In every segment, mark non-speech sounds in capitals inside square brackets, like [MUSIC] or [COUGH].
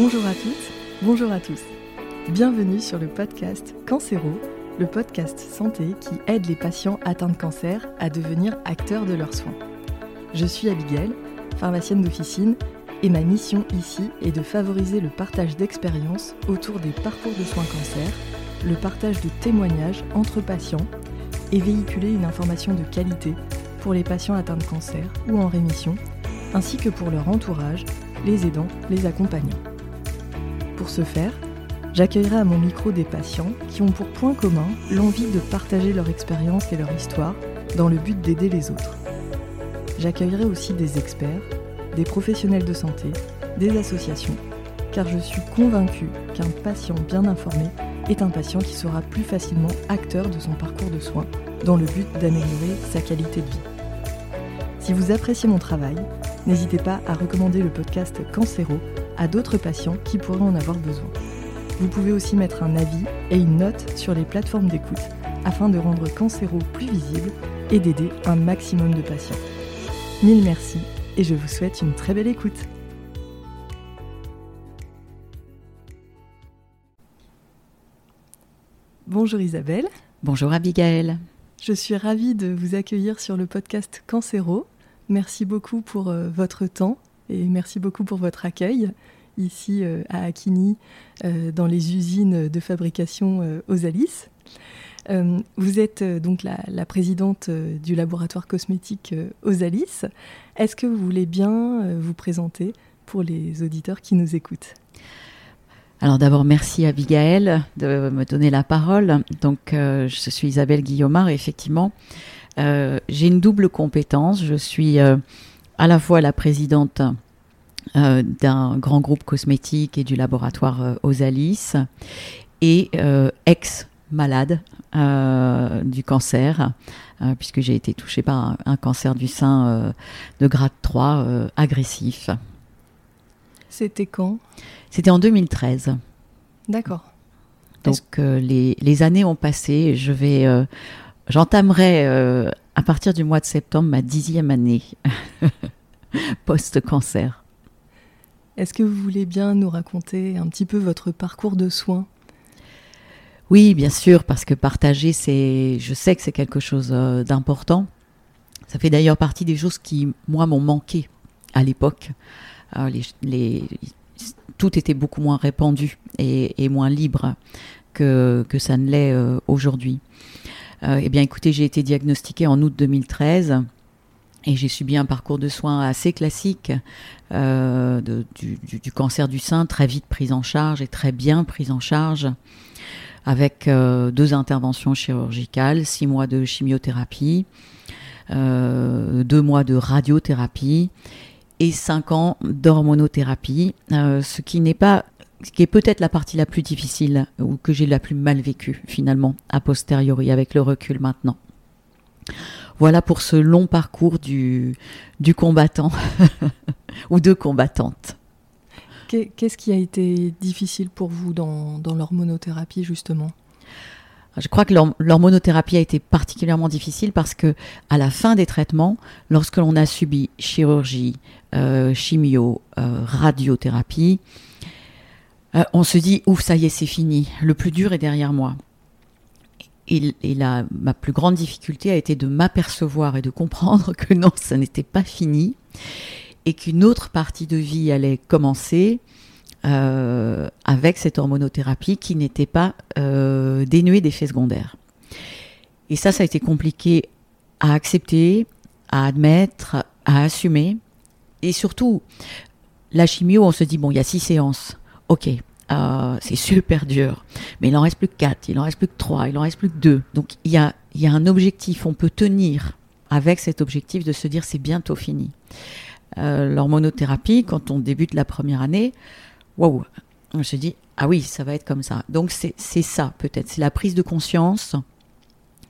Bonjour à toutes, bonjour à tous. Bienvenue sur le podcast Cancéro, le podcast santé qui aide les patients atteints de cancer à devenir acteurs de leurs soins. Je suis Abigail, pharmacienne d'officine, et ma mission ici est de favoriser le partage d'expériences autour des parcours de soins cancer, le partage de témoignages entre patients et véhiculer une information de qualité pour les patients atteints de cancer ou en rémission, ainsi que pour leur entourage, les aidants, les accompagnants. Pour ce faire, j'accueillerai à mon micro des patients qui ont pour point commun l'envie de partager leur expérience et leur histoire dans le but d'aider les autres. J'accueillerai aussi des experts, des professionnels de santé, des associations, car je suis convaincue qu'un patient bien informé est un patient qui sera plus facilement acteur de son parcours de soins dans le but d'améliorer sa qualité de vie. Si vous appréciez mon travail, n'hésitez pas à recommander le podcast Cancéro à d'autres patients qui pourraient en avoir besoin. Vous pouvez aussi mettre un avis et une note sur les plateformes d'écoute afin de rendre Cancéro plus visible et d'aider un maximum de patients. Mille merci et je vous souhaite une très belle écoute. Bonjour Isabelle. Bonjour Abigail. Je suis ravie de vous accueillir sur le podcast Cancéro. Merci beaucoup pour euh, votre temps et merci beaucoup pour votre accueil ici euh, à Akini, euh, dans les usines de fabrication Osalis. vous êtes donc la, présidente du laboratoire cosmétique Osalis. Est-ce que vous voulez bien vous présenter pour les auditeurs qui nous écoutent? Alors d'abord, merci à de me donner la parole. Donc, je suis Isabelle Guillaumard et effectivement, euh, j'ai une double compétence. Je suis euh, à la fois la présidente euh, d'un grand groupe cosmétique et du laboratoire Osalis et ex-malade du cancer, puisque j'ai été touchée par un, cancer du sein de grade 3 agressif. C'était quand? C'était en 2013. D'accord. Donc les, les, années ont passé. Je vais J'entamerai euh, à partir du mois de septembre ma dixième année [LAUGHS] post-cancer. Est-ce que vous voulez bien nous raconter un petit peu votre parcours de soins? Oui, bien sûr, parce que partager, c'est, je sais que c'est quelque chose euh, d'important. Ça fait d'ailleurs partie des choses qui, moi, m'ont manqué à l'époque. Euh, les, tout était beaucoup moins répandu et, moins libre que, que ça ne l'est aujourd'hui. Euh, eh bien, écoutez, j'ai été diagnostiquée en août 2013 et j'ai subi un parcours de soins assez classique euh, du, cancer du sein, très vite pris en charge et très bien pris en charge, avec euh, deux interventions chirurgicales, six mois de chimiothérapie, deux mois de radiothérapie et cinq ans d'hormonothérapie, ce qui n'est pas qui est peut-être la partie la plus difficile ou que j'ai la plus mal vécue finalement a posteriori avec le recul maintenant. Voilà pour ce long parcours du, du combattant [LAUGHS] ou de combattante. Qu'est-ce qui a été difficile pour vous dans, dans l'hormonothérapie justement? Je crois que l'hormonothérapie a été particulièrement difficile parce que à la fin des traitements, lorsque l'on a subi chirurgie, euh, chimio, euh, radiothérapie, euh, on se dit, ouf, ça y est, c'est fini. Le plus dur est derrière moi. Et, ma plus grande difficulté a été de m'apercevoir et de comprendre que non, ça n'était pas fini et qu'une autre partie de vie allait commencer euh, avec cette hormonothérapie qui n'était pas euh, dénuée d'effets secondaires. Et ça, ça a été compliqué à accepter, à admettre, à assumer. Et surtout, la chimio, on se dit, bon, il y a six séances ok, euh, c'est super dur, mais il en reste plus que 4, il en reste plus que 3, il en reste plus que 2. Donc il y a, un objectif, on peut tenir avec cet objectif de se dire c'est bientôt fini. Euh, L'hormonothérapie, quand on débute la première année, waouh, on se dit ah oui, ça va être comme ça. Donc c'est ça peut-être, c'est la prise de conscience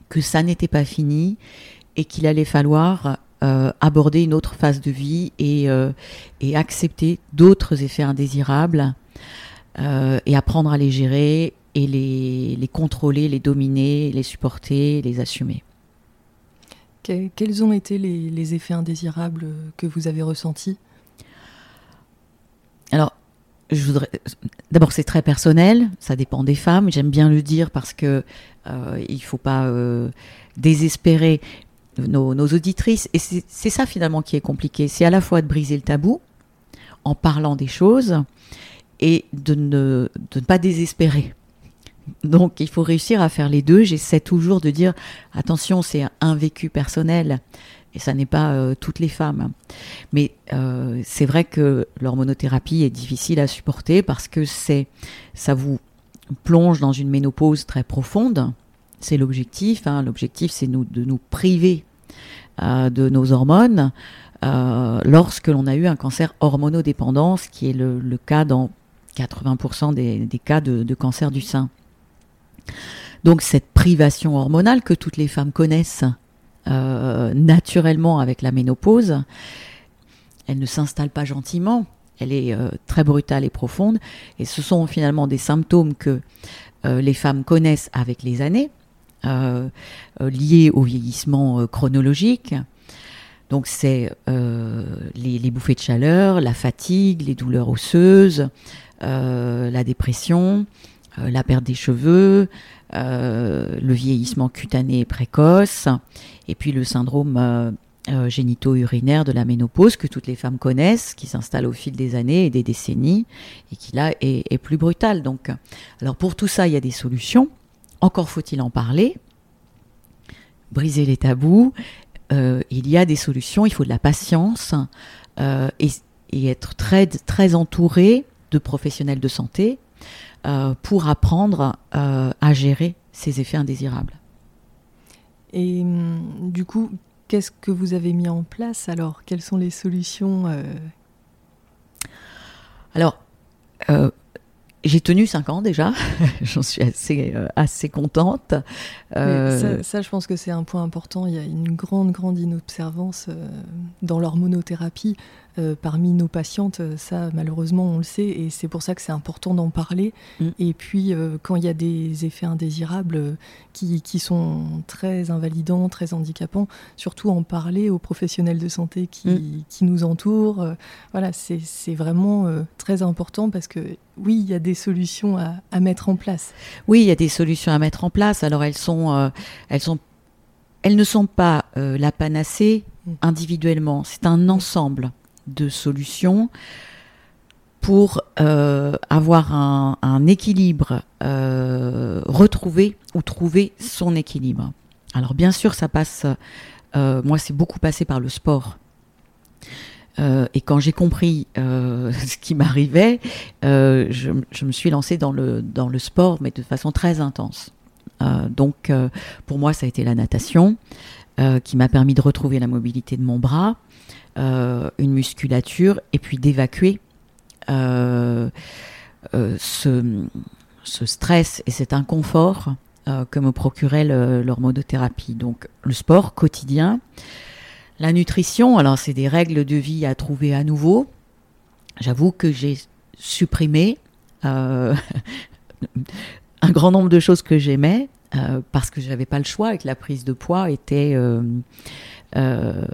que ça n'était pas fini et qu'il allait falloir euh, aborder une autre phase de vie et, euh, et accepter d'autres effets indésirables euh, et apprendre à les gérer et les, les, contrôler, les dominer, les supporter, les assumer. quels ont été les, les, effets indésirables que vous avez ressentis? Alors, je voudrais. D'abord, c'est très personnel, ça dépend des femmes. J'aime bien le dire parce que euh, il faut pas euh, désespérer nos, nos, auditrices. Et c'est ça finalement qui est compliqué. C'est à la fois de briser le tabou en parlant des choses et de ne, de pas désespérer. Donc, il faut réussir à faire les deux. J'essaie toujours de dire attention, c'est un vécu personnel et ça n'est pas euh, toutes les femmes. Mais euh, c'est vrai que l'hormonothérapie est difficile à supporter parce que c'est, ça vous plonge dans une ménopause très profonde. C'est l'objectif. Hein. L'objectif, c'est nous, de nous priver euh, de nos hormones lorsque l'on a eu un cancer hormonodépendant, ce qui est le cas dans 80% des, cas de, cancer du sein. Donc cette privation hormonale que toutes les femmes connaissent, euh, naturellement avec la ménopause, elle ne s'installe pas gentiment, elle est euh, très brutale et profonde, et ce sont finalement des symptômes que euh, les femmes connaissent avec les années, liés au vieillissement chronologique. Donc c'est les, les, bouffées de chaleur, la fatigue, les douleurs osseuses, la dépression, la perte des cheveux, euh, le vieillissement cutané précoce, et puis le syndrome euh, euh, génito-urinaire de la ménopause que toutes les femmes connaissent, qui s'installe au fil des années et des décennies, et qui là est, est, plus brutal. Donc, alors pour tout ça, il y a des solutions. Encore faut-il en parler, briser les tabous. Euh, il y a des solutions. Il faut de la patience euh, et, et, être très très entouré de professionnels de santé euh, pour apprendre à gérer ces effets indésirables. Et hum, du coup, qu'est-ce que vous avez mis en place alors? Quelles sont les solutions. Alors, j'ai tenu 5 ans déjà, [LAUGHS] j'en suis assez, euh, assez contente. Ça, ça, je pense que c'est un point important. Il y a une grande, grande inobservance dans l'hormonothérapie euh, parmi nos patientes, ça malheureusement on le sait et c'est pour ça que c'est important d'en parler. Mm. Et puis euh, quand il y a des effets indésirables euh, qui, qui, sont très invalidants, très handicapants, surtout en parler aux professionnels de santé qui, mm. qui nous entourent. Euh, voilà, c'est vraiment euh, très important parce que oui, il y a des solutions à, à, mettre en place. Oui, il y a des solutions à mettre en place. Alors elles sont, euh, elles sont, elles ne sont pas la panacée mm. individuellement. C'est un ensemble de solutions pour euh, avoir un, équilibre, euh, retrouver ou trouver son équilibre. Alors bien sûr, ça passe, euh, moi c'est beaucoup passé par le sport. Euh, et quand j'ai compris [LAUGHS] ce qui m'arrivait, je, je, me suis lancée dans le, dans le sport, mais de façon très intense. donc pour moi, ça a été la natation, qui m'a permis de retrouver la mobilité de mon bras, une musculature et puis d'évacuer euh, euh, ce, stress et cet inconfort euh, que me procurait l'hormonothérapie. Donc le sport quotidien, la nutrition, alors c'est des règles de vie à trouver à nouveau. J'avoue que j'ai supprimé euh, [LAUGHS] un grand nombre de choses que j'aimais euh, parce que j'avais pas le choix et que la prise de poids était euh, euh,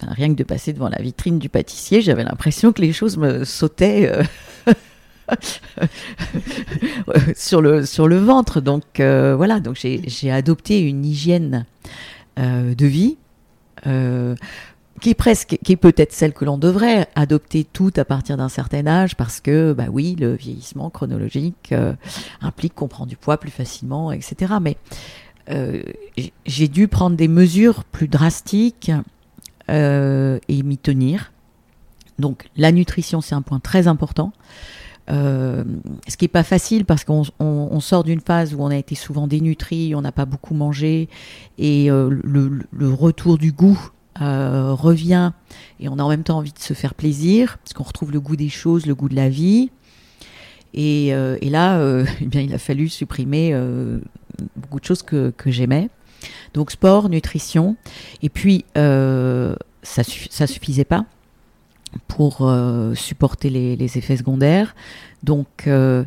rien que de passer devant la vitrine du pâtissier, j'avais l'impression que les choses me sautaient euh, [LAUGHS] sur, le, sur le ventre. Donc euh, voilà, donc j'ai adopté une hygiène de vie qui est presque, qui est peut-être celle que l'on devrait adopter tout à partir d'un certain âge, parce que, bah oui, le vieillissement chronologique implique qu'on prend du poids plus facilement, etc. Mais j'ai dû prendre des mesures plus drastiques euh, et m'y tenir. Donc la nutrition, c'est un point très important. Euh, ce qui n'est pas facile parce qu'on on, on sort d'une phase où on a été souvent dénutri, on n'a pas beaucoup mangé, et euh, le, retour du goût euh, revient, et on a en même temps envie de se faire plaisir, parce qu'on retrouve le goût des choses, le goût de la vie. Et, euh, et là, euh, [LAUGHS] eh bien, il a fallu supprimer euh, beaucoup de choses que, j'aimais. Donc sport, nutrition, et puis ça, ça suffisait pas pour supporter les, effets secondaires. Donc il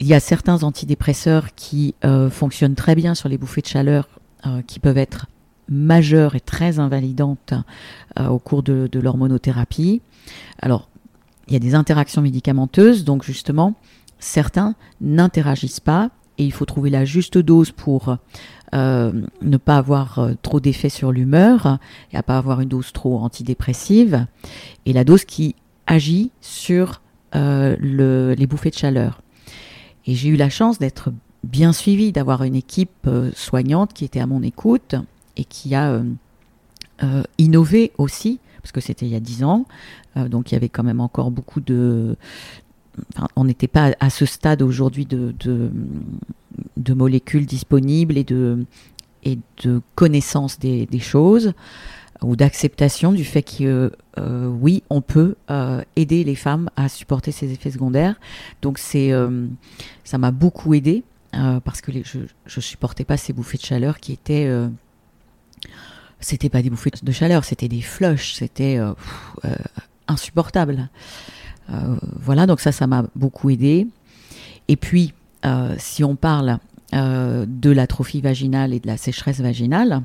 y a certains antidépresseurs qui fonctionnent très bien sur les bouffées de chaleur, qui peuvent être majeures et très invalidantes au cours de, de l'hormonothérapie. Alors il y a des interactions médicamenteuses, donc justement, certains n'interagissent pas et il faut trouver la juste dose pour euh, ne pas avoir euh, trop d'effet sur l'humeur et à pas avoir une dose trop antidépressive et la dose qui agit sur euh, le, les bouffées de chaleur. Et j'ai eu la chance d'être bien suivie, d'avoir une équipe soignante qui était à mon écoute et qui a innové aussi, parce que c'était il y a dix ans, donc il y avait quand même encore beaucoup de, on n'était pas à ce stade aujourd'hui de, de, molécules disponibles et de, et de connaissance des, choses ou d'acceptation du fait que euh, oui, on peut euh, aider les femmes à supporter ces effets secondaires. Donc euh, ça m'a beaucoup aidé parce que je ne supportais pas ces bouffées de chaleur qui étaient c'était pas des bouffées de chaleur, c'était des flushs, c'était insupportable. Euh, voilà, donc ça, ça m'a beaucoup aidé. Et puis, euh, si on parle euh, de l'atrophie vaginale et de la sécheresse vaginale,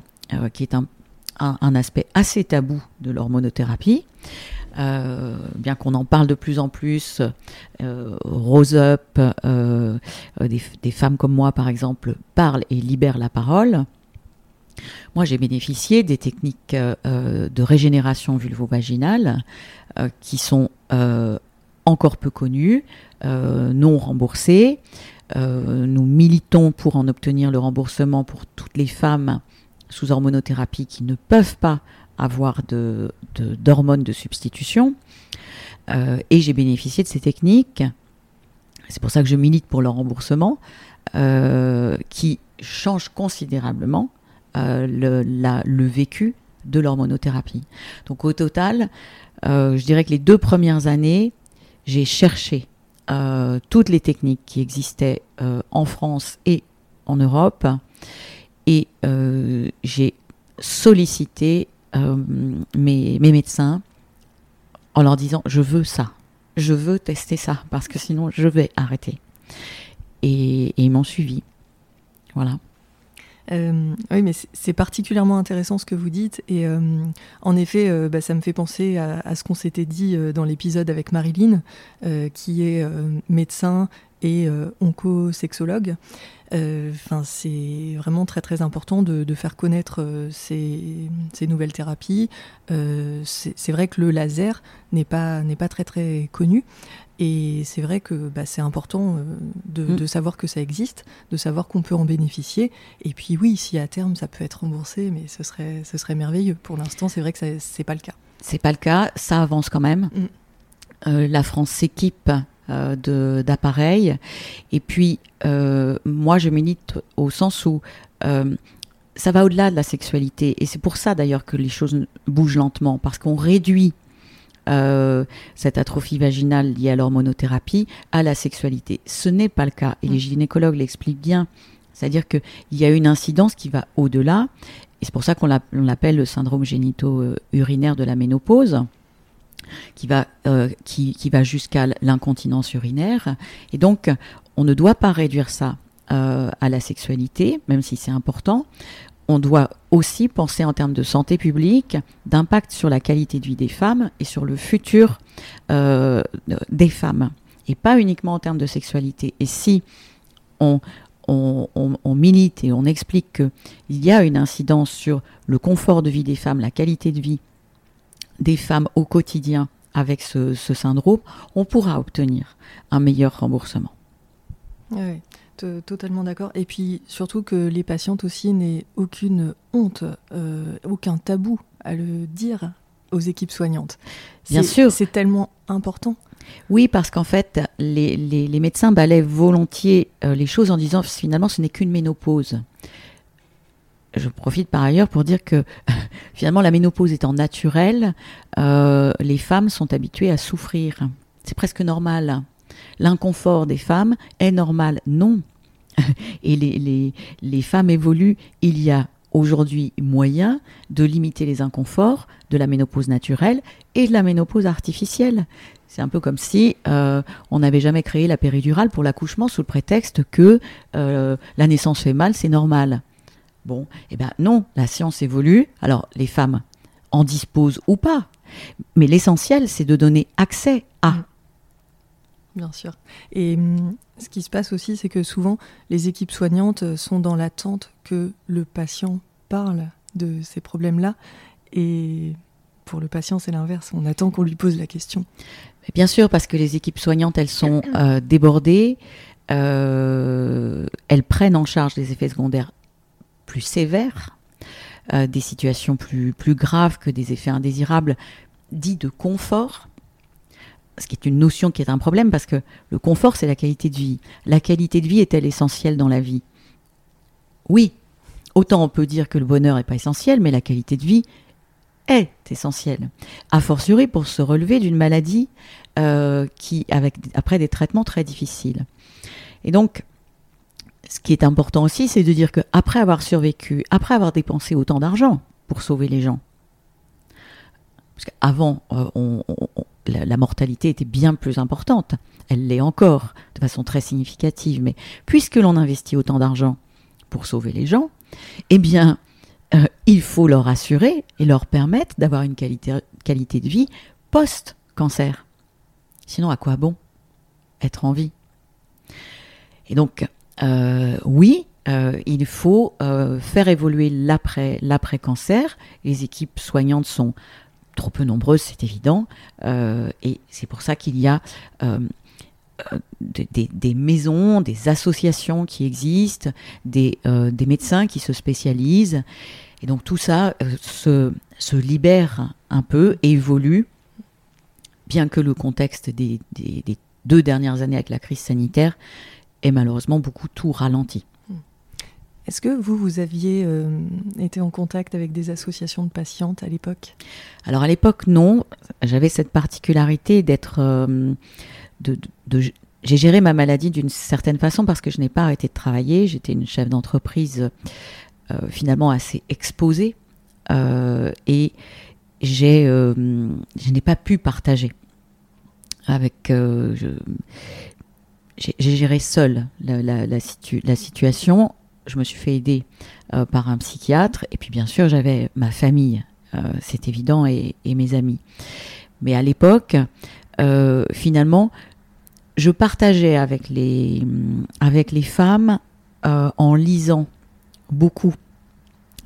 qui est un, aspect assez tabou de l'hormonothérapie, bien qu'on en parle de plus en plus, Rose Up, des, femmes comme moi par exemple, parlent et libèrent la parole. Moi, j'ai bénéficié des techniques de régénération vulvo-vaginale qui sont encore peu connus, euh, non remboursés. Euh, nous militons pour en obtenir le remboursement pour toutes les femmes sous hormonothérapie qui ne peuvent pas avoir d'hormones de, de, substitution. Euh, et j'ai bénéficié de ces techniques. C'est pour ça que je milite pour le remboursement, qui change considérablement le, le, vécu de l'hormonothérapie. Donc au total, je dirais que les deux premières années, j'ai cherché euh, toutes les techniques qui existaient euh, en France et en Europe et euh, j'ai sollicité mes, médecins en leur disant je veux ça, je veux tester ça parce que sinon je vais arrêter. Et, et ils m'ont suivi. Voilà. Euh, oui, mais c'est particulièrement intéressant ce que vous dites. Et euh, en effet, euh, bah, ça me fait penser à, ce qu'on s'était dit dans l'épisode avec Marilyn, qui est médecin et oncosexologue. Enfin, c'est vraiment très très important de, faire connaître ces, nouvelles thérapies. c'est vrai que le laser n'est pas pas très très connu. Et c'est vrai que bah, c'est important euh, mm. de, savoir que ça existe, de savoir qu'on peut en bénéficier. Et puis oui, si à terme ça peut être remboursé, mais ce serait, ce serait merveilleux. Pour l'instant, c'est vrai que ce n'est pas le cas. C'est pas le cas, ça avance quand même. Mm. Euh, la France s'équipe euh, d'appareils. Et puis, moi, je milite au sens où ça va au-delà de la sexualité. Et c'est pour ça d'ailleurs que les choses bougent lentement, parce qu'on réduit euh, cette atrophie vaginale liée à l'hormonothérapie à la sexualité. Ce n'est pas le cas, et les mm. gynécologues l'expliquent bien. C'est-à-dire qu'il y a une incidence qui va au-delà, et c'est pour ça qu'on l'appelle le syndrome génito-urinaire de la ménopause qui va, euh, qui, qui, va jusqu'à l'incontinence urinaire. Et donc, on ne doit pas réduire ça euh, à la sexualité, même si c'est important on doit aussi penser en termes de santé publique, d'impact sur la qualité de vie des femmes et sur le futur euh, des femmes, et pas uniquement en termes de sexualité. Et si on, milite et on explique qu'il y a une incidence sur le confort de vie des femmes, la qualité de vie des femmes au quotidien avec ce, syndrome, on pourra obtenir un meilleur remboursement. Totalement d'accord. Et puis surtout que les patientes aussi n'aient aucune honte, euh, aucun tabou à le dire aux équipes soignantes. Bien sûr. C'est tellement important. Oui, parce qu'en fait, les, les, médecins balaient volontiers euh, les choses en disant finalement ce n'est qu'une ménopause. Je profite par ailleurs pour dire que [LAUGHS] finalement la ménopause étant naturelle, euh, les femmes sont habituées à souffrir. C'est presque normal l'inconfort des femmes est normal. Non. [LAUGHS] Et les, femmes évoluent. Il y a aujourd'hui moyen de limiter les inconforts de la ménopause naturelle et de la ménopause artificielle. C'est un peu comme si euh, on n'avait jamais créé la péridurale pour l'accouchement sous le prétexte que euh, la naissance fait mal, c'est normal. Bon, eh bien non, la science évolue. Alors les femmes en disposent ou pas, mais l'essentiel c'est de donner accès à Bien sûr. Et hum, ce qui se passe aussi, c'est que souvent, les équipes soignantes sont dans l'attente que le patient parle de ces problèmes-là. Et pour le patient, c'est l'inverse. On attend qu'on lui pose la question. Bien sûr, parce que les équipes soignantes, elles sont euh, débordées. Euh, elles prennent en charge des effets secondaires plus sévères, euh, des situations plus, plus graves que des effets indésirables dits de confort ce qui est une notion qui est un problème parce que le confort, c'est la qualité de vie. La qualité de vie est-elle essentielle dans la vie? Oui. Autant on peut dire que le bonheur n'est pas essentiel, mais la qualité de vie est essentielle. A fortiori pour se relever d'une maladie euh, qui, avec, après des traitements très difficiles. Et donc, ce qui est important aussi, c'est de dire qu'après avoir survécu, après avoir dépensé autant d'argent pour sauver les gens, parce qu'avant, euh, on, la, mortalité était bien plus importante. Elle l'est encore, de façon très significative. Mais puisque l'on investit autant d'argent pour sauver les gens, eh bien, euh, il faut leur assurer et leur permettre d'avoir une qualité, de vie post-cancer. Sinon, à quoi bon être en vie? Et donc, euh, oui, euh, il faut faire évoluer l'après-cancer. Les équipes soignantes sont trop peu nombreuses, c'est évident. Euh, et c'est pour ça qu'il y a euh, euh, des, maisons, des associations qui existent, des, des, médecins qui se spécialisent. Et donc tout ça se, libère un peu évolue, bien que le contexte des deux dernières années avec la crise sanitaire ait malheureusement beaucoup tout ralenti. Est-ce que vous, vous aviez euh, été en contact avec des associations de patientes à l'époque? Alors à l'époque, non. J'avais cette particularité d'être... Euh, j'ai géré ma maladie d'une certaine façon parce que je n'ai pas arrêté de travailler. J'étais une chef d'entreprise euh, finalement assez exposée et je n'ai pas pu partager avec... j'ai géré seule la situation je me suis fait aider euh, par un psychiatre. Et puis bien sûr, j'avais ma famille, euh, c'est évident, et, mes amis. Mais à l'époque, euh, finalement, je partageais avec les, femmes en lisant beaucoup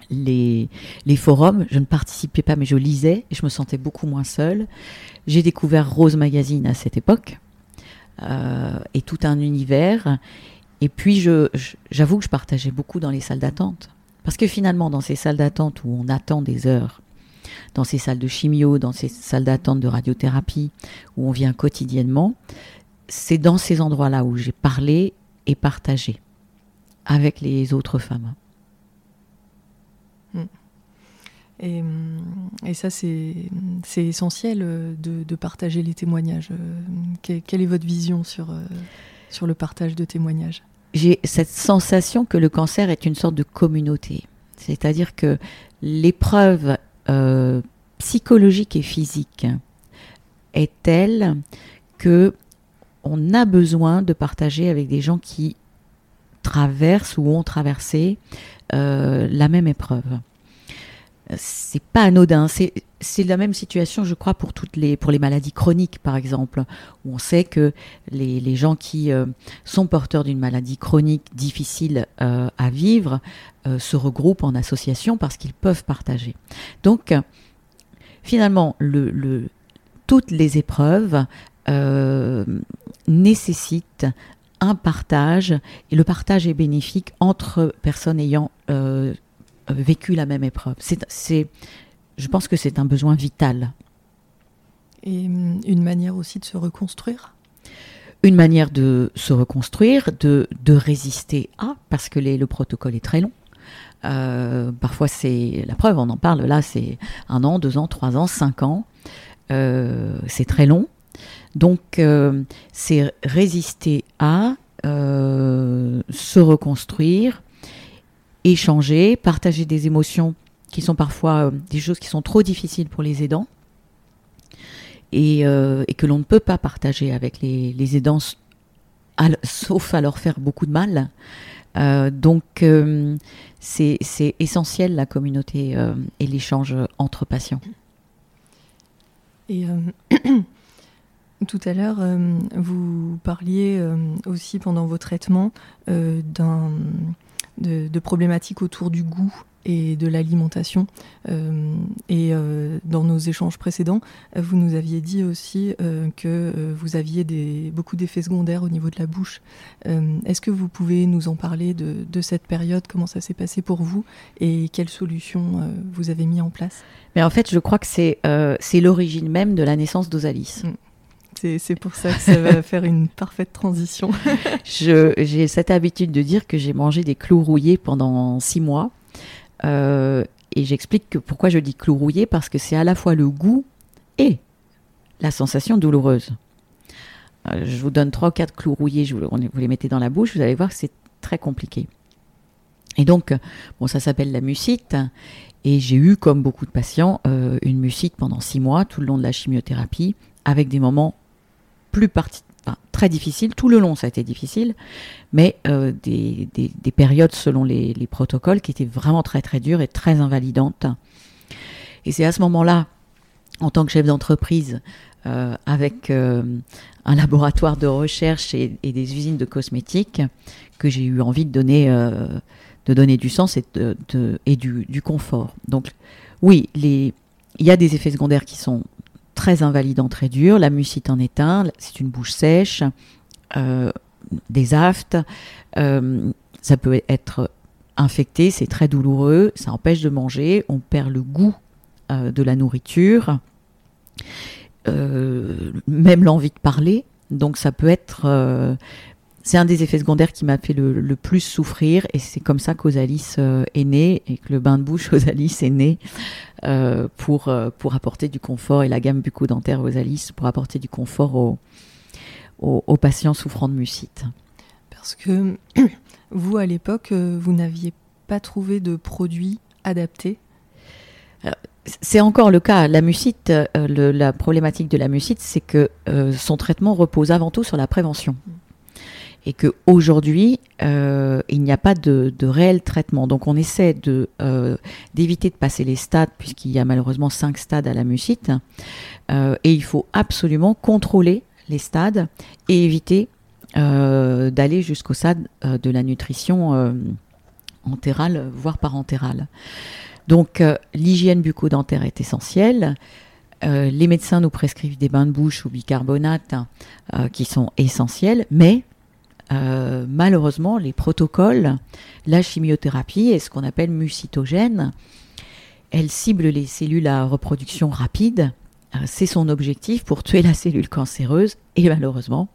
les, forums. Je ne participais pas, mais je lisais et je me sentais beaucoup moins seule. J'ai découvert Rose Magazine à cette époque et tout un univers. Et puis, j'avoue que je partageais beaucoup dans les salles d'attente. Parce que finalement, dans ces salles d'attente où on attend des heures, dans ces salles de chimio, dans ces salles d'attente de radiothérapie, où on vient quotidiennement, c'est dans ces endroits-là où j'ai parlé et partagé avec les autres femmes. Hmm. Et, ça, c'est essentiel euh, de, de, partager les témoignages. Euh, quelle est votre vision sur, euh, sur le partage de témoignages j'ai cette sensation que le cancer est une sorte de communauté. C'est-à-dire que l'épreuve euh, psychologique et physique est telle que on a besoin de partager avec des gens qui traversent ou ont traversé euh, la même épreuve c'est pas anodin. C'est la même situation, je crois, pour toutes les pour les maladies chroniques, par exemple, où on sait que les, les gens qui euh, sont porteurs d'une maladie chronique difficile euh, à vivre euh, se regroupent en association parce qu'ils peuvent partager. Donc, finalement, le, le, toutes les épreuves nécessitent un partage et le partage est bénéfique entre personnes ayant vécu la même épreuve. C'est, je pense que c'est un besoin vital. Et hum, une manière aussi de se reconstruire? Une manière de se reconstruire, de, de résister à, parce que les, le protocole est très long. Euh, parfois c'est la preuve, on en parle là, c'est un an, deux ans, trois ans, cinq ans. Euh, c'est très long. Donc euh, c'est résister à, se reconstruire, échanger, partager des émotions qui sont parfois euh, des choses qui sont trop difficiles pour les aidants et, euh, que l'on ne peut pas partager avec les, aidants, sauf à leur faire beaucoup de mal. Euh, donc c'est essentiel la communauté et l'échange entre patients. Et [CLEARS THROAT] Tout à l'heure, vous parliez aussi pendant vos traitements d'un de, problématiques autour du goût et de l'alimentation. Euh, et euh, dans nos échanges précédents, vous nous aviez dit aussi euh, que vous aviez des, beaucoup d'effets secondaires au niveau de la bouche. Est-ce que vous pouvez nous en parler de, cette période, comment ça s'est passé pour vous? Et quelles solutions vous avez mis en place? Mais en fait, je crois que c'est c'est l'origine même de la naissance d'Osalis. Mm. C'est pour ça que ça va [LAUGHS] faire une parfaite transition. [LAUGHS] J'ai cette habitude de dire que j'ai mangé des clous rouillés pendant six mois. Euh, et j'explique que pourquoi je dis clous rouillés, parce que c'est à la fois le goût et la sensation douloureuse. Euh, je vous donne trois ou quatre clous rouillés, je vous, vous les mettez dans la bouche, vous allez voir que c'est très compliqué. Et donc, bon, ça s'appelle la mucite. Et j'ai eu, comme beaucoup de patients, euh, une mucite pendant six mois, tout le long de la chimiothérapie, avec des moments plus très difficile. Tout le long, ça a été difficile, mais euh, des, périodes selon les, protocoles qui étaient vraiment très très dures et très invalidantes. Et c'est à ce moment-là, en tant que chef d'entreprise, euh, avec euh, un laboratoire de recherche et, des usines de cosmétiques, que j'ai eu envie de donner, de donner du sens et, et du, du, confort. Donc oui, il y a des effets secondaires qui sont très invalidant, très dur. La mucite en est un, c'est une bouche sèche, euh, des aftes. Euh, ça peut être infecté, c'est très douloureux, ça empêche de manger, on perd le goût euh, de la nourriture, même l'envie de parler. Donc ça peut être c'est un des effets secondaires qui m'a fait le, plus souffrir et c'est comme ça qu'Osalis euh, est né et que le bain de bouche [LAUGHS] Osalis est né euh, pour, euh, pour apporter du confort et la gamme bucco-dentaire Osalis pour apporter du confort aux, aux, patients souffrant de mucite. Parce que [CLEARS THROAT] vous, à l'époque, vous n'aviez pas trouvé de produit adapté c'est encore le cas. La mucite, la problématique de la mucite, c'est que son traitement repose avant tout sur la prévention. Mm et que aujourd'hui euh, il n'y a pas de, réel traitement. Donc on essaie euh, d'éviter de passer les stades puisqu'il y a malheureusement cinq stades à la mucite euh, et il faut absolument contrôler les stades et éviter d'aller jusqu'au stade de la nutrition entérale voire parentérale. Donc l'hygiène bucco-dentaire est essentielle. les médecins nous prescrivent des bains de bouche au bicarbonate qui sont essentiels, mais euh, malheureusement, les protocoles, la chimiothérapie et ce qu'on appelle mucitogène, elle cible les cellules à reproduction rapide. Euh, c'est son objectif pour tuer la cellule cancéreuse et malheureusement,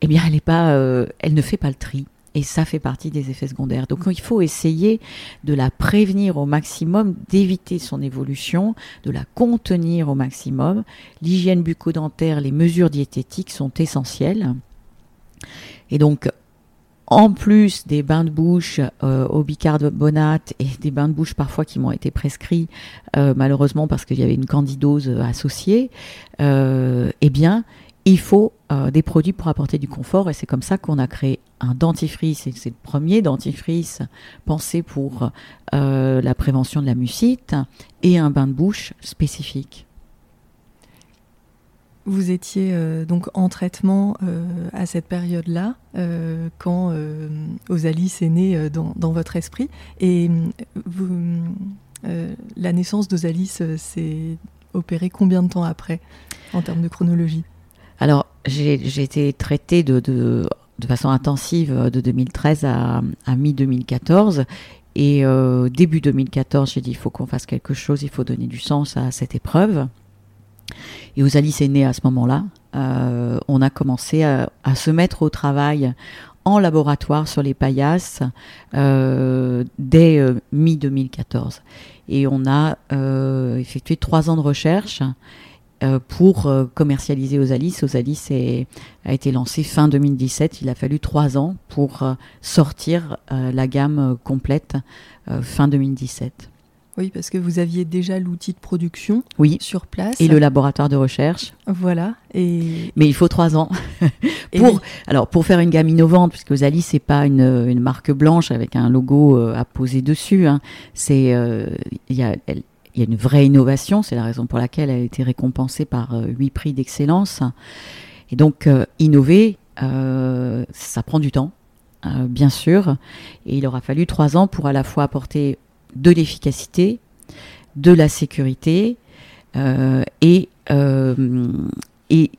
eh bien, elle, euh, elle ne fait pas le tri. Et ça fait partie des effets secondaires. Donc il faut essayer de la prévenir au maximum, d'éviter son évolution, de la contenir au maximum. L'hygiène bucco-dentaire, les mesures diététiques sont essentielles. Et donc, en plus des bains de bouche euh, au bicarbonate et des bains de bouche parfois qui m'ont été prescrits, euh, malheureusement parce qu'il y avait une candidose associée, euh, eh bien, il faut des produits pour apporter du confort et c'est comme ça qu'on a créé un dentifrice et c'est le premier dentifrice pensé pour la prévention de la mucite et un bain de bouche spécifique. Vous étiez euh, donc en traitement euh, à cette période-là, euh, quand Osalis est né dans, votre esprit. Et la naissance d'Osalis s'est opérée combien de temps après, en termes de chronologie? Alors, j'ai été traitée de, de, façon intensive de 2013 à, à mi-2014. Et début 2014, j'ai dit, il faut qu'on fasse quelque chose, il faut donner du sens à cette épreuve. Et Osalis est né à ce moment-là. Euh, on a commencé à, se mettre au travail en laboratoire sur les paillasses euh, dès euh, mi-2014. Et on a effectué trois ans de recherche pour commercialiser Osalis. Osalis a été lancé fin 2017. Il a fallu trois ans pour sortir la gamme complète fin 2017. Oui, parce que vous aviez déjà l'outil de production oui. sur place. Et le laboratoire de recherche. Voilà. Et... Mais il faut trois ans. [LAUGHS] pour, alors, pour faire une gamme innovante, puisque Zali, c'est pas une, une, marque blanche avec un logo euh, à poser dessus. Hein. C'est, euh, il y a, il y a une vraie innovation, c'est la raison pour laquelle elle a été récompensée par huit prix d'excellence. Et donc, innover, ça prend du temps, bien sûr, et il aura fallu trois ans pour à la fois apporter de l'efficacité, de la sécurité et, et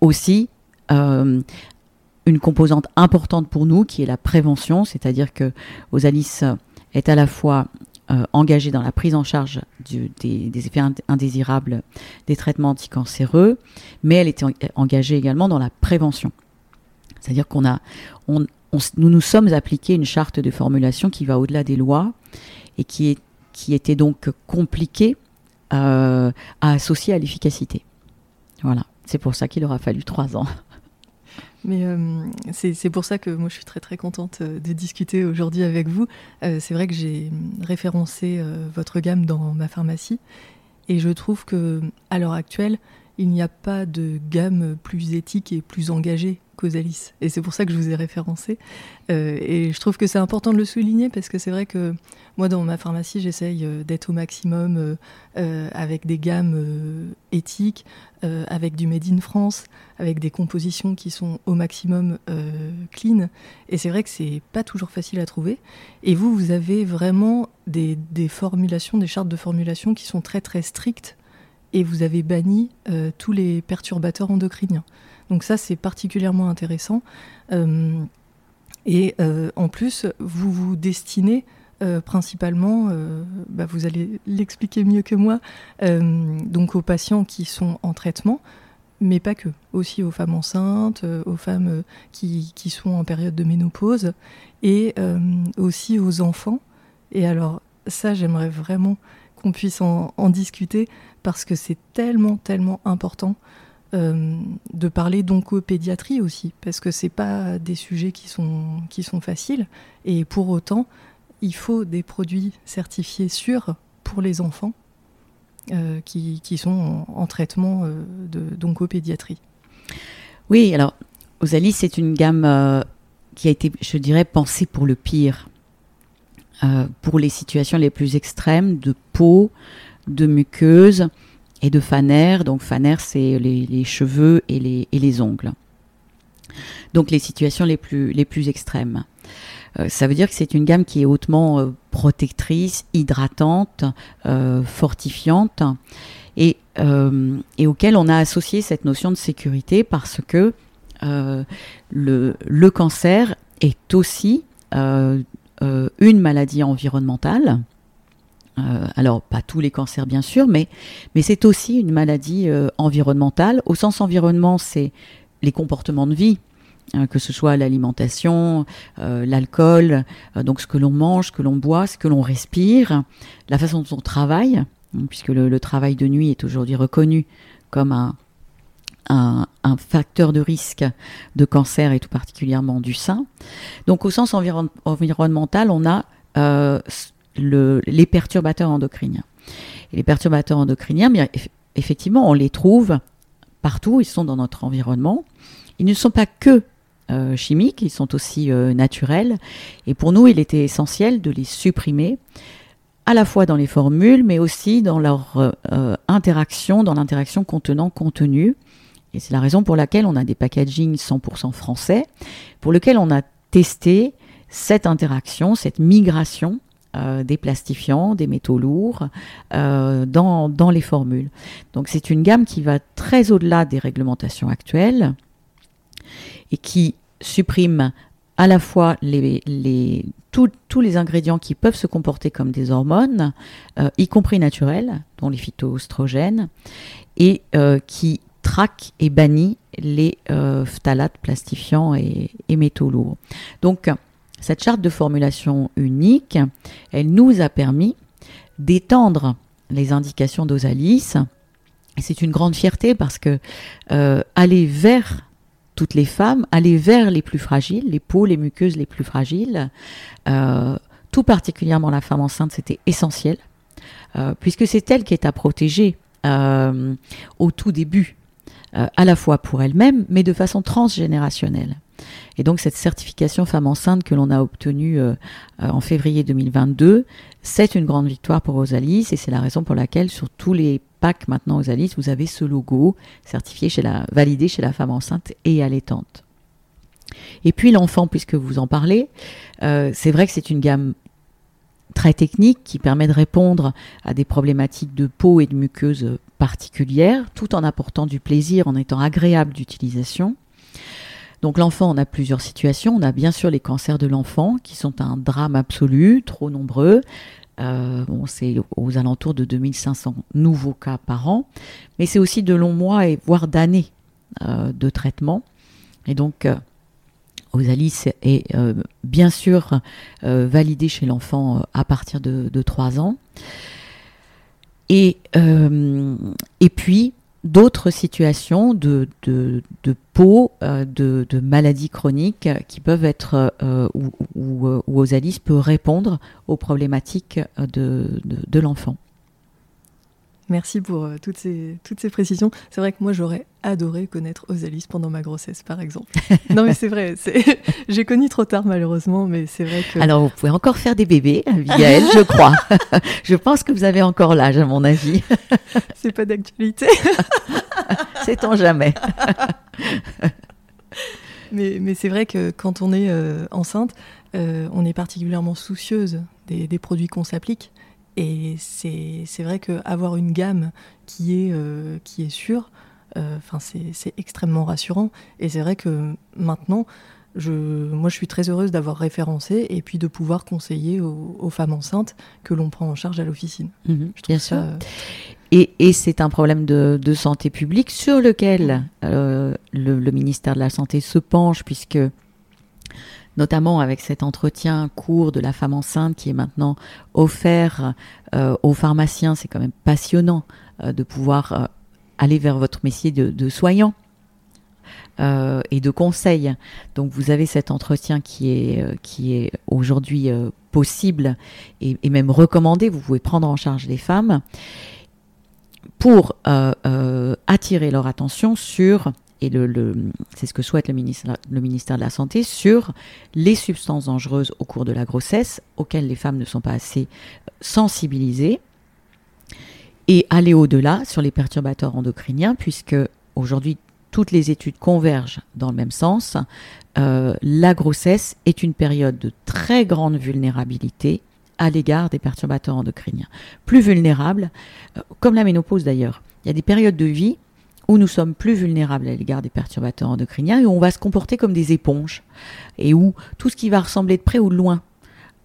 aussi une composante importante pour nous qui est la prévention, c'est-à-dire que Osalis est à la fois euh, engagée dans la prise en charge des, effets indésirables des traitements anticancéreux, mais elle est engagée également dans la prévention. C'est-à-dire qu'on a, nous nous sommes appliqués une charte de formulation qui va au-delà des lois et qui, est, qui était donc compliquée euh, à associer à l'efficacité. Voilà, c'est pour ça qu'il aura fallu trois ans. [LAUGHS] Mais euh, c'est pour ça que moi je suis très très contente euh, de discuter aujourd'hui avec vous. Euh, c'est vrai que j'ai référencé votre gamme dans ma pharmacie et je trouve que à l'heure actuelle, il n'y a pas de gamme plus éthique et plus engagée Causalis. Et c'est pour ça que je vous ai référencé. Euh, et je trouve que c'est important de le souligner parce que c'est vrai que moi, dans ma pharmacie, j'essaye euh, d'être au maximum euh, avec des gammes éthiques, avec du Made in France, avec des compositions qui sont au maximum clean. Et c'est vrai que c'est pas toujours facile à trouver. Et vous, vous avez vraiment des, des formulations, des chartes de formulation qui sont très très strictes et vous avez banni tous les perturbateurs endocriniens. Donc ça, c'est particulièrement intéressant. Euh, et euh, en plus, vous vous destinez euh, principalement, bah, vous allez l'expliquer mieux que moi, donc aux patients qui sont en traitement, mais pas que, aussi aux femmes enceintes, aux femmes qui, sont en période de ménopause, et aussi aux enfants. Et alors ça, j'aimerais vraiment qu'on puisse en, discuter parce que c'est tellement, tellement important. Euh, de parler d'oncopédiatrie aussi, parce que c'est pas des sujets qui sont, qui sont faciles. Et pour autant, il faut des produits certifiés sûrs pour les enfants euh, qui, qui, sont en, traitement euh, d'oncopédiatrie. Oui, alors Osalis, c'est une gamme qui a été, je dirais, pensée pour le pire, pour les situations les plus extrêmes de peau, de muqueuse et de Faner. Donc Faner, c'est les, cheveux et les, et les, ongles. Donc les situations les plus, les plus extrêmes. Euh, ça veut dire que c'est une gamme qui est hautement euh, protectrice, hydratante, euh, fortifiante et, auquel on a associé cette notion de sécurité parce que le, cancer est aussi une maladie environnementale euh, alors, pas tous les cancers, bien sûr, mais, mais c'est aussi une maladie euh, environnementale. Au sens environnement, c'est les comportements de vie, hein, que ce soit l'alimentation, euh, l'alcool, donc ce que l'on mange, ce que l'on boit, ce que l'on respire, la façon dont on travaille, hein, puisque le, travail de nuit est aujourd'hui reconnu comme un, un, facteur de risque de cancer et tout particulièrement du sein. Donc au sens environnemental, on a les perturbateurs endocriniens. Les perturbateurs endocriniens, bien, effectivement, on les trouve partout, ils sont dans notre environnement. Ils ne sont pas que euh, chimiques, ils sont aussi euh, naturels. Et pour nous, il était essentiel de les supprimer, à la fois dans les formules, mais aussi dans leur euh, interaction, dans l'interaction contenant-contenu. Et c'est la raison pour laquelle on a des packagings 100% français, pour lequel on a testé cette interaction, cette migration euh, des plastifiants, des métaux lourds euh, dans, dans, les formules. Donc c'est une gamme qui va très au-delà des réglementations actuelles et qui supprime à la fois les, les, tous les ingrédients qui peuvent se comporter comme des hormones, euh, y compris naturelles, dont les phytoestrogènes, et qui traque et bannit les phtalates plastifiants et, et métaux lourds. Donc cette charte de formulation unique, elle nous a permis d'étendre les indications d'Osalis. C'est une grande fierté parce que euh, aller vers toutes les femmes, aller vers les plus fragiles, les peaux, les muqueuses les plus fragiles, euh, tout particulièrement la femme enceinte, c'était essentiel, euh, puisque c'est elle qui est à protéger au tout début, à la fois pour elle-même, mais de façon transgénérationnelle. Et donc cette certification femme enceinte que l'on a obtenue en février 2022, c'est une grande victoire pour Osalis et c'est la raison pour laquelle sur tous les packs maintenant Osalis, vous avez ce logo certifié chez la, validé chez la femme enceinte et allaitante. Et puis l'enfant, puisque vous en parlez, c'est vrai que c'est une gamme très technique qui permet de répondre à des problématiques de peau et de muqueuse particulières, tout en apportant du plaisir, en étant agréable d'utilisation. Donc l'enfant, on a plusieurs situations. On a bien sûr les cancers de l'enfant, qui sont un drame absolu, trop nombreux. Euh, bon, c'est aux alentours de 2500 nouveaux cas par an, mais c'est aussi de longs mois et voire d'années euh, de traitement. Et donc, euh, Osalis est euh, bien sûr validé chez l'enfant à partir de, 3 ans. Et puis, d'autres situations de, de, peau, de, maladies chroniques qui peuvent être où, où, Osalis peut répondre aux problématiques de l'enfant. Merci pour euh, toutes, ces, toutes ces précisions. C'est vrai que moi, j'aurais adoré connaître Osalis pendant ma grossesse, par exemple. [LAUGHS] non, mais c'est vrai. [LAUGHS] J'ai connu trop tard, malheureusement, mais c'est vrai que. Alors, vous pouvez encore faire des bébés, Abigail, je crois. [LAUGHS] je pense que vous avez encore l'âge, à mon avis. c'est pas d'actualité. c'est en jamais. mais, mais c'est vrai que quand on est euh, enceinte, euh, on est particulièrement soucieuse des, des produits qu'on s'applique. Et c'est vrai qu'avoir une gamme qui est, euh, qui est sûre, euh, c'est extrêmement rassurant. Et c'est vrai que maintenant, je, moi, je suis très heureuse d'avoir référencé et puis de pouvoir conseiller aux, femmes enceintes que l'on prend en charge à l'officine. Mhm, bien sûr. Et, et c'est un problème de, de, santé publique sur lequel euh, le, le, ministère de la Santé se penche, puisque notamment avec cet entretien court de la femme enceinte qui est maintenant offert euh, aux pharmaciens. C'est quand même passionnant euh, de pouvoir euh, aller vers votre métier de, soignant. et de conseil. Donc vous avez cet entretien qui est, aujourd'hui possible et, même recommandé. Vous pouvez prendre en charge les femmes pour attirer leur attention sur et c'est ce que souhaite le ministère, de la Santé, sur les substances dangereuses au cours de la grossesse auxquelles les femmes ne sont pas assez sensibilisées, et aller au-delà sur les perturbateurs endocriniens, puisque aujourd'hui toutes les études convergent dans le même sens. Euh, la grossesse est une période de très grande vulnérabilité à l'égard des perturbateurs endocriniens. Plus vulnérable, euh, comme la ménopause d'ailleurs. Il y a des périodes de vie où nous sommes plus vulnérables à l'égard des perturbateurs endocriniens et où on va se comporter comme des éponges et où tout ce qui va ressembler de près ou de loin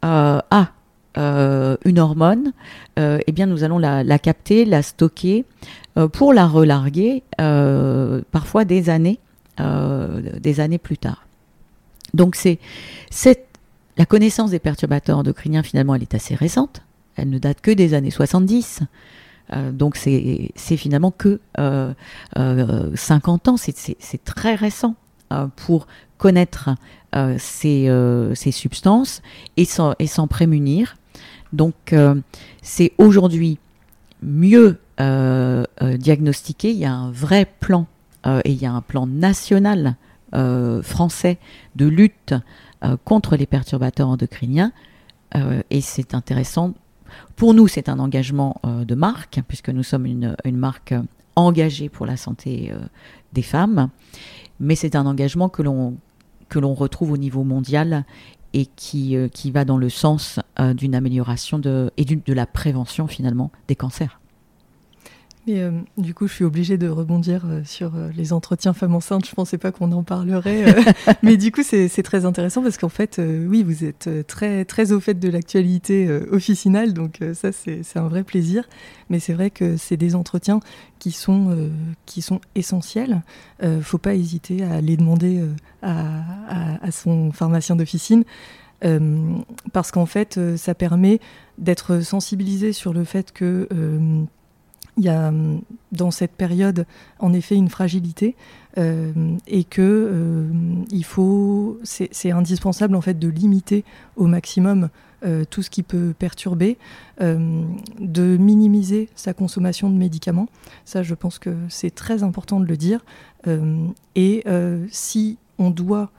euh, à euh, une hormone, euh, eh bien nous allons la, capter, la stocker pour la relarguer parfois des années, des années plus tard. Donc c'est la connaissance des perturbateurs endocriniens finalement elle est assez récente. Elle ne date que des années 70. Euh, donc c'est finalement que 50 euh, euh, ans, c'est très récent pour connaître ces, ces, substances et s'en prémunir. Donc c'est aujourd'hui mieux diagnostiqué, il y a un vrai plan et il y a un plan national français de lutte contre les perturbateurs endocriniens. et c'est intéressant pour nous, c'est un engagement euh, de marque, puisque nous sommes une, marque engagée pour la santé euh, des femmes, mais c'est un engagement que l'on retrouve au niveau mondial et qui, euh, va dans le sens d'une amélioration et de la prévention finalement des cancers. Mais euh, du coup, je suis obligée de rebondir euh, sur euh, les entretiens femmes enceintes. Je pensais pas qu'on en parlerait, [LAUGHS] mais du coup, c'est très intéressant parce qu'en fait, oui, vous êtes très très au fait de l'actualité officinale, donc ça, c'est un vrai plaisir. Mais c'est vrai que c'est des entretiens qui sont qui sont essentiels. faut pas hésiter à les demander à, à, à, son pharmacien d'officine. parce qu'en fait, ça permet d'être sensibilisé sur le fait que il y a hum, dans cette période en effet une fragilité euh, et que euh, il faut c'est indispensable en fait de limiter au maximum euh, tout ce qui peut perturber, de minimiser sa consommation de médicaments. Ça, je pense que c'est très important de le dire. et si on doit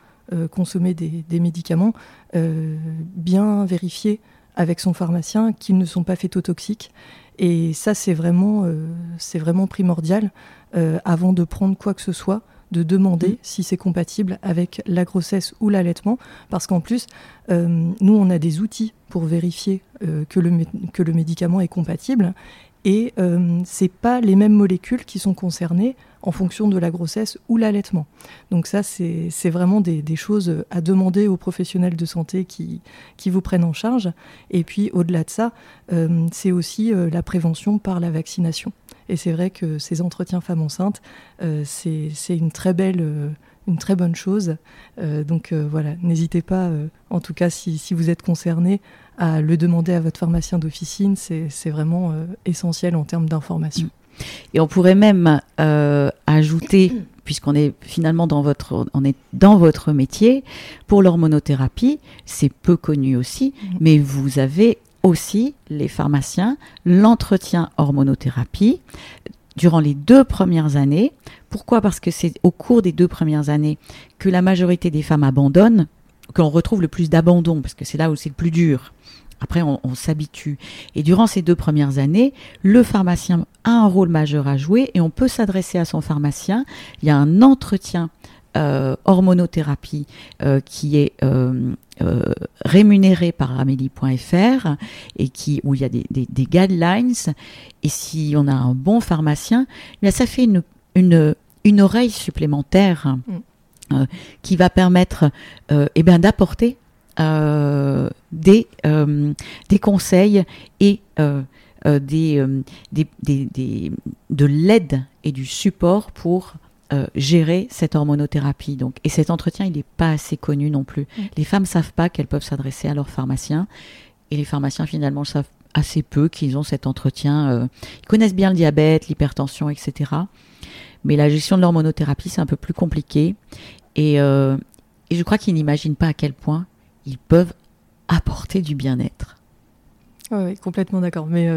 consommer des, médicaments, bien vérifier avec son pharmacien qu'ils ne sont pas phytotoxiques. Et ça, c'est vraiment, c'est vraiment primordial avant de prendre quoi que ce soit de demander mm. si c'est compatible avec la grossesse ou l'allaitement, parce qu'en plus, euh, nous, on a des outils pour vérifier euh, que, le, que le médicament est compatible, et euh, ce n'est pas les mêmes molécules qui sont concernées en fonction de la grossesse ou l'allaitement. Donc ça, c'est vraiment des, choses à demander aux professionnels de santé qui, qui vous prennent en charge. Et puis, au-delà de ça, c'est aussi la prévention par la vaccination. Et c'est vrai que ces entretiens femmes enceintes, euh, c'est une très belle, euh, une très bonne chose. Euh, donc voilà, n'hésitez pas, en tout cas si, si, vous êtes concerné, à le demander à votre pharmacien d'officine. C'est vraiment essentiel en termes d'information. Et on pourrait même ajouter, puisqu'on est finalement dans votre, on est dans votre métier, pour l'hormonothérapie, c'est peu connu aussi, mmh. mais vous avez aussi, les pharmaciens, l'entretien hormonothérapie durant les deux premières années. Pourquoi? Parce que c'est au cours des deux premières années que la majorité des femmes abandonnent, qu'on retrouve le plus d'abandon, parce que c'est là où c'est le plus dur. Après, on, s'habitue. Et durant ces deux premières années, le pharmacien a un rôle majeur à jouer et on peut s'adresser à son pharmacien. Il y a un entretien euh, hormonothérapie euh, qui est euh, rémunéré par Amélie.fr et qui, où il y a des, guidelines. Et si on a un bon pharmacien, eh ça fait une, une, une oreille supplémentaire mm. qui va permettre eh bien, d'apporter des, des conseils et des, des, des, de l'aide et du support pour euh, gérer cette hormonothérapie. Donc, et cet entretien, il n'est pas assez connu non plus. Les femmes savent pas qu'elles peuvent s'adresser à leur pharmacien, et les pharmaciens finalement savent assez peu qu'ils ont cet entretien. Euh, ils connaissent bien le diabète, l'hypertension, etc. Mais la gestion de l'hormonothérapie, c'est un peu plus compliqué. Et, euh, et je crois qu'ils n'imaginent pas à quel point ils peuvent apporter du bien-être. Oui, complètement d'accord. Mais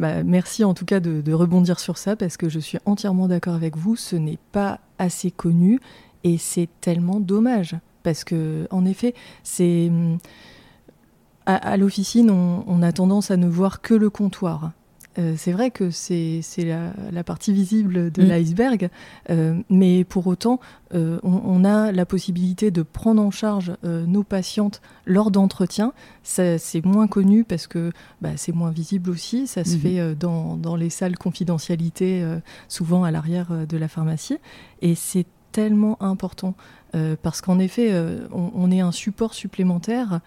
bah, merci en tout cas de, rebondir sur ça parce que je suis entièrement d'accord avec vous. Ce n'est pas assez connu et c'est tellement dommage parce que en effet, c'est à, l'officine, on, a tendance à ne voir que le comptoir. Euh, c'est vrai que c'est la, partie visible de mm. l'iceberg, euh, mais pour autant, euh, on, a la possibilité de prendre en charge nos patientes lors d'entretien. C'est moins connu parce que bah, c'est moins visible aussi. Ça se mm-hmm. fait dans, dans, les salles confidentialité, souvent à l'arrière de la pharmacie. Et c'est tellement important. parce qu'en effet, on, on, est un support supplémentaire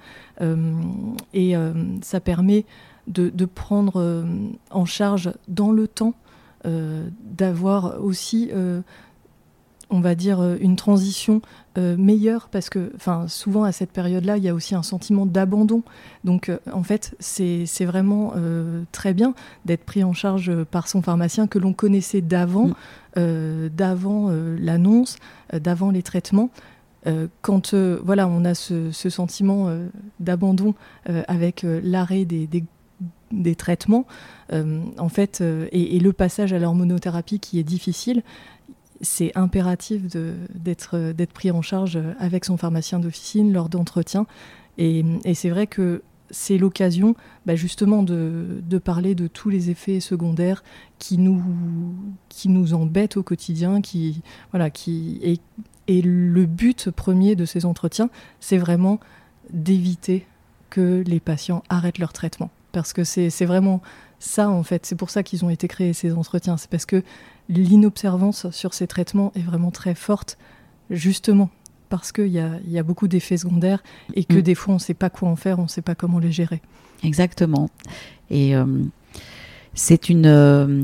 et ça permet de, prendre euh, en charge dans le temps, euh, d'avoir aussi, euh, on va dire, une transition meilleure, parce que souvent à cette période-là, il y a aussi un sentiment d'abandon. Donc en fait, c'est vraiment très bien d'être pris en charge par son pharmacien que l'on connaissait d'avant, mm. d'avant l'annonce, d'avant les traitements. quand voilà, on a ce, sentiment d'abandon avec l'arrêt des, des, des traitements, euh, en fait, et, le passage à l'hormonothérapie qui est difficile, c'est impératif d'être pris en charge avec son pharmacien d'officine lors d'entretien. Et, c'est vrai que c'est l'occasion bah, justement de, parler de tous les effets secondaires qui nous, qui nous embêtent au quotidien, qui, voilà, qui, et le but premier de ces entretiens, c'est vraiment d'éviter que les patients arrêtent leur traitement parce que c'est vraiment ça en fait. C'est pour ça qu'ils ont été créés ces entretiens. C'est parce que l'inobservance sur ces traitements est vraiment très forte, justement parce qu'il y a, y a, beaucoup d'effets secondaires et que mm. des fois on ne sait pas quoi en faire, on ne sait pas comment les gérer. Exactement. Et euh, c'est une, euh,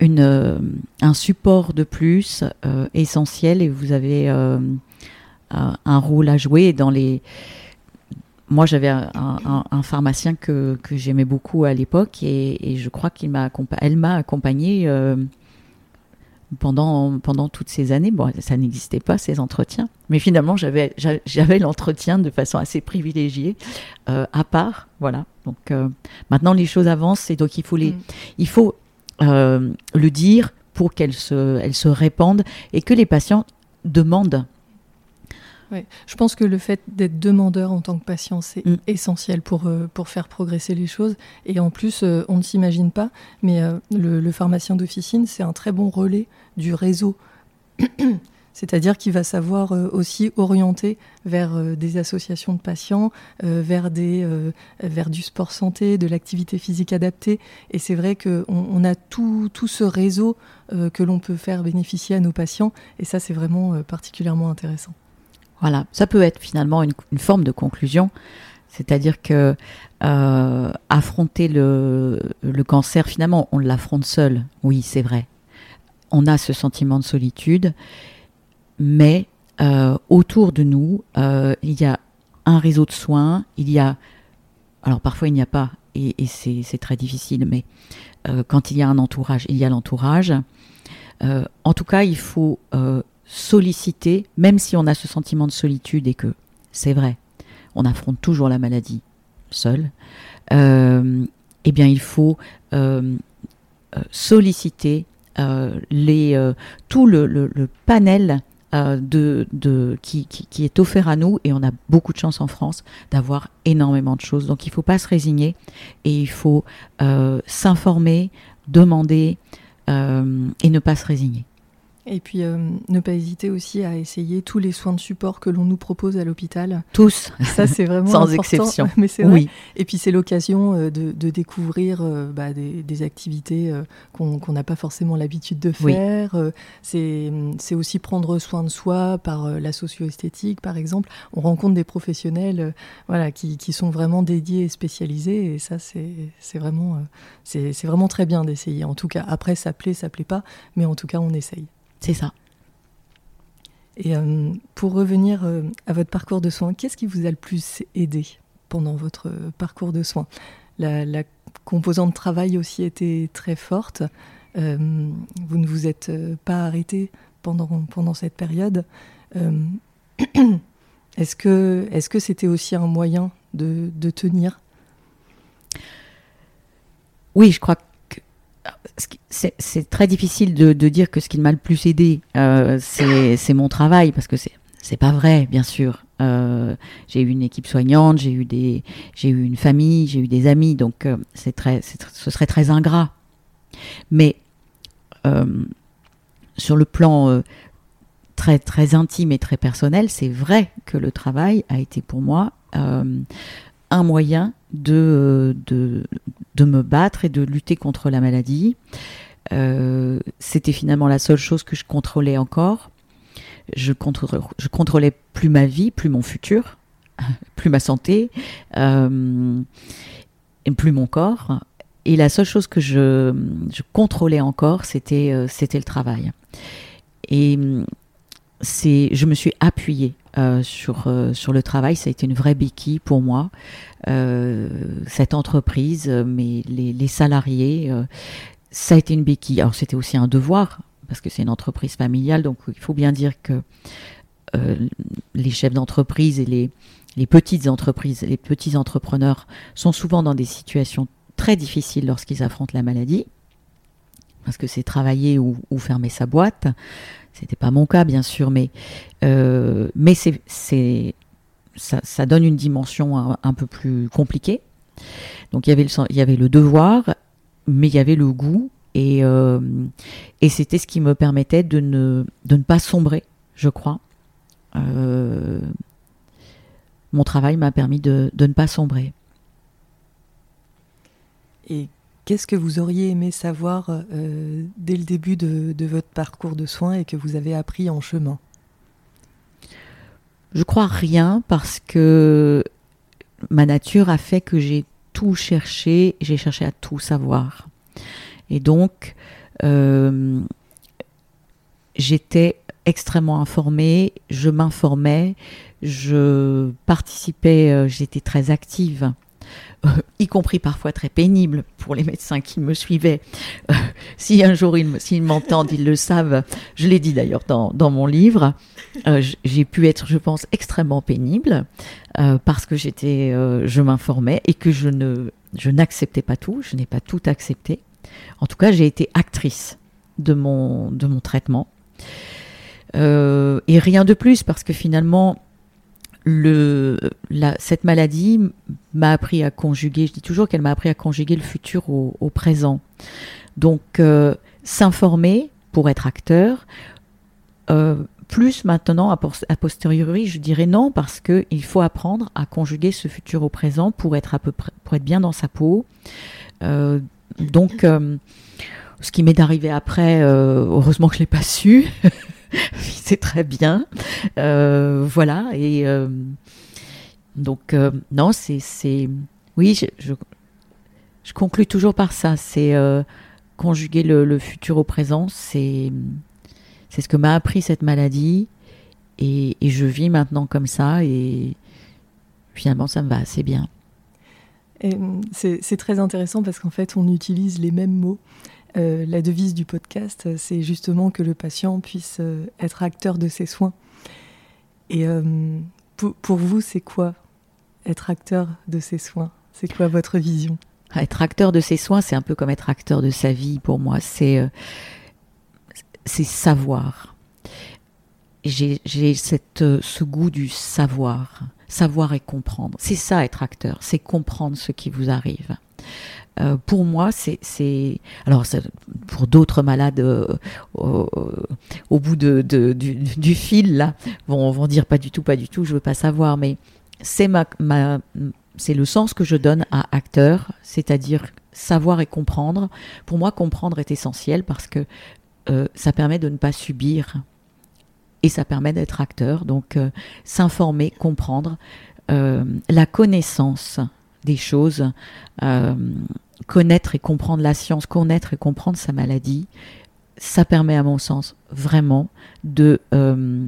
une, euh, un support de plus essentiel et vous avez un rôle à jouer dans les moi, j'avais un, pharmacien que, que j'aimais beaucoup à l'époque et, je crois qu'il m'a elle m'a accompagnée euh, pendant, pendant toutes ces années. Bon, ça n'existait pas, ces entretiens. Mais finalement, j'avais, j'avais l'entretien de façon assez privilégiée, euh, à part. Voilà. Donc euh, maintenant, les choses avancent et donc il faut, les, mm. il faut le dire pour qu'elles se, elles se répandent et que les patients demandent Je pense que le fait d'être demandeur en tant que patient, c'est mm. essentiel pour, euh, pour faire progresser les choses. Et en plus, euh, on ne s'imagine pas, mais euh, le, pharmacien d'officine, c'est un très bon relais du réseau. [CLEARS THROAT] C'est-à-dire qu'il va savoir aussi orienter vers des associations de patients, vers, des, vers du sport santé, de l'activité physique adaptée. Et c'est vrai qu'on on a tout, tout ce réseau que l'on peut faire bénéficier à nos patients. Et ça, c'est vraiment particulièrement intéressant. Voilà, ça peut être finalement une, forme de conclusion, c'est-à-dire que euh, affronter le, cancer, finalement, on l'affronte seul. Oui, c'est vrai. On a ce sentiment de solitude, mais euh, autour de nous, euh, il y a un réseau de soins. Il y a, alors parfois il n'y a pas, et, c'est très difficile, mais quand il y a un entourage, il y a l'entourage. en tout cas, il faut solliciter, même si on a ce sentiment de solitude et que c'est vrai, on affronte toujours la maladie seul, euh, eh bien il faut euh, euh, solliciter les, tout le, panel de, de qui, qui, est offert à nous et on a beaucoup de chance en France d'avoir énormément de choses. Donc il ne faut pas se résigner et il faut s'informer, demander et ne pas se résigner. Et puis euh, ne pas hésiter aussi à essayer tous les soins de support que l'on nous propose à l'hôpital. Tous. Ça c'est [LAUGHS] vraiment sans exception. [LAUGHS] Mais c'est oui. Et puis c'est l'occasion euh, de, découvrir euh, bah, des, activités qu'on n'a pas forcément l'habitude de faire. C'est aussi prendre soin de soi par la socio-esthétique par exemple. On rencontre des professionnels voilà qui, qui, sont vraiment dédiés et spécialisés et ça c'est vraiment c'est vraiment très bien d'essayer. En tout cas après ça plaît ça plaît pas mais en tout cas on essaye. C'est ça. Et euh, pour revenir euh, à votre parcours de soins, qu'est-ce qui vous a le plus aidé pendant votre parcours de soins? La, composante travail aussi était très forte. Euh, vous ne vous êtes pas arrêté pendant, pendant cette période. [CLEARS THROAT] est-ce que que c'était aussi un moyen de, de tenir? Oui, je crois c'est très difficile de, dire que ce qui m'a le plus aidé, euh, c'est mon travail, parce que c'est pas vrai, bien sûr. Euh, j'ai eu une équipe soignante, j'ai eu une famille, j'ai eu des amis, donc euh, ce serait très ingrat. Mais sur le plan très très intime et très personnel, c'est vrai que le travail a été pour moi un moyen de, de, de, me battre et de lutter contre la maladie. Euh, c'était finalement la seule chose que je contrôlais encore. Je, contrôlais, je contrôlais plus ma vie, plus mon futur, [LAUGHS] plus ma santé, euh, et plus mon corps. Et la seule chose que je, je contrôlais encore, c'était euh, le travail. Et c'est, je me suis appuyée euh, sur, euh, sur le travail. Ça a été une vraie béquille pour moi. Euh, cette entreprise, mais les, salariés, ça a été une béquille. Alors c'était aussi un devoir, parce que c'est une entreprise familiale, donc il faut bien dire que les chefs d'entreprise et les, les petites entreprises, les petits entrepreneurs sont souvent dans des situations très difficiles lorsqu'ils affrontent la maladie, parce que c'est travailler ou fermer sa boîte. C'était pas mon cas, bien sûr, mais, euh, mais c'est, ça, ça, donne une dimension un, peu plus compliquée. Donc il y, avait le, il y avait le devoir, mais il y avait le goût, et, euh, et c'était ce qui me permettait de ne, de ne pas sombrer, je crois. Euh, mon travail m'a permis de, de, ne pas sombrer. Et Qu'est-ce que vous auriez aimé savoir euh, dès le début de, votre parcours de soins et que vous avez appris en chemin? Je crois rien parce que ma nature a fait que j'ai tout cherché, j'ai cherché à tout savoir. Et donc, euh, j'étais extrêmement informée, je m'informais, je participais, euh, j'étais très active [LAUGHS] y compris parfois très pénible pour les médecins qui me suivaient. Euh, si un jour ils, m'entendent, ils le savent. Je l'ai dit d'ailleurs dans, mon livre. Euh, j'ai pu être, je pense, extrêmement pénible euh, parce que j'étais, je m'informais et que je n'acceptais pas tout. Je n'ai pas tout accepté. En tout cas, j'ai été actrice de mon, de mon traitement. et rien de plus parce que finalement, cette maladie m'a appris à conjuguer, je dis toujours qu'elle m'a appris à conjuguer le futur au, présent. Donc, euh, s'informer pour être acteur, euh, plus maintenant, a posteriori, je dirais non, parce qu'il faut apprendre à conjuguer ce futur au présent pour être, bien dans sa peau. Euh, donc, ce qui m'est d'arriver après, heureusement que je ne l'ai pas su. [LAUGHS] [LAUGHS] C'est très bien. Euh, voilà. Et euh, donc, euh, non, c'est. Oui, je, je, je, conclus toujours par ça. C'est conjuguer le, futur au présent. C'est c'est ce que m'a appris cette maladie. Et, et, je vis maintenant comme ça. Et finalement, ça me va assez bien. C'est très intéressant parce qu'en fait, on utilise les mêmes mots. Euh, la devise du podcast, c'est justement que le patient puisse euh, être acteur de ses soins. Et euh, pour, vous, c'est quoi être acteur de ses soins? C'est quoi votre vision? Être acteur de ses soins, c'est un peu comme être acteur de sa vie pour moi. C'est euh, savoir. J'ai ce goût du savoir. Savoir et comprendre. C'est ça être acteur, c'est comprendre ce qui vous arrive. Euh, pour moi, c'est alors pour d'autres malades euh, au, bout de, du, fil là vont, dire pas du tout, pas du tout, je veux pas savoir, mais c'est ma, c'est le sens que je donne à acteur, c'est-à-dire savoir et comprendre. Pour moi, comprendre est essentiel parce que euh, ça permet de ne pas subir et ça permet d'être acteur. Donc, s'informer, comprendre, la connaissance des choses, connaître et comprendre la science, connaître et comprendre sa maladie, ça permet à mon sens vraiment de, euh,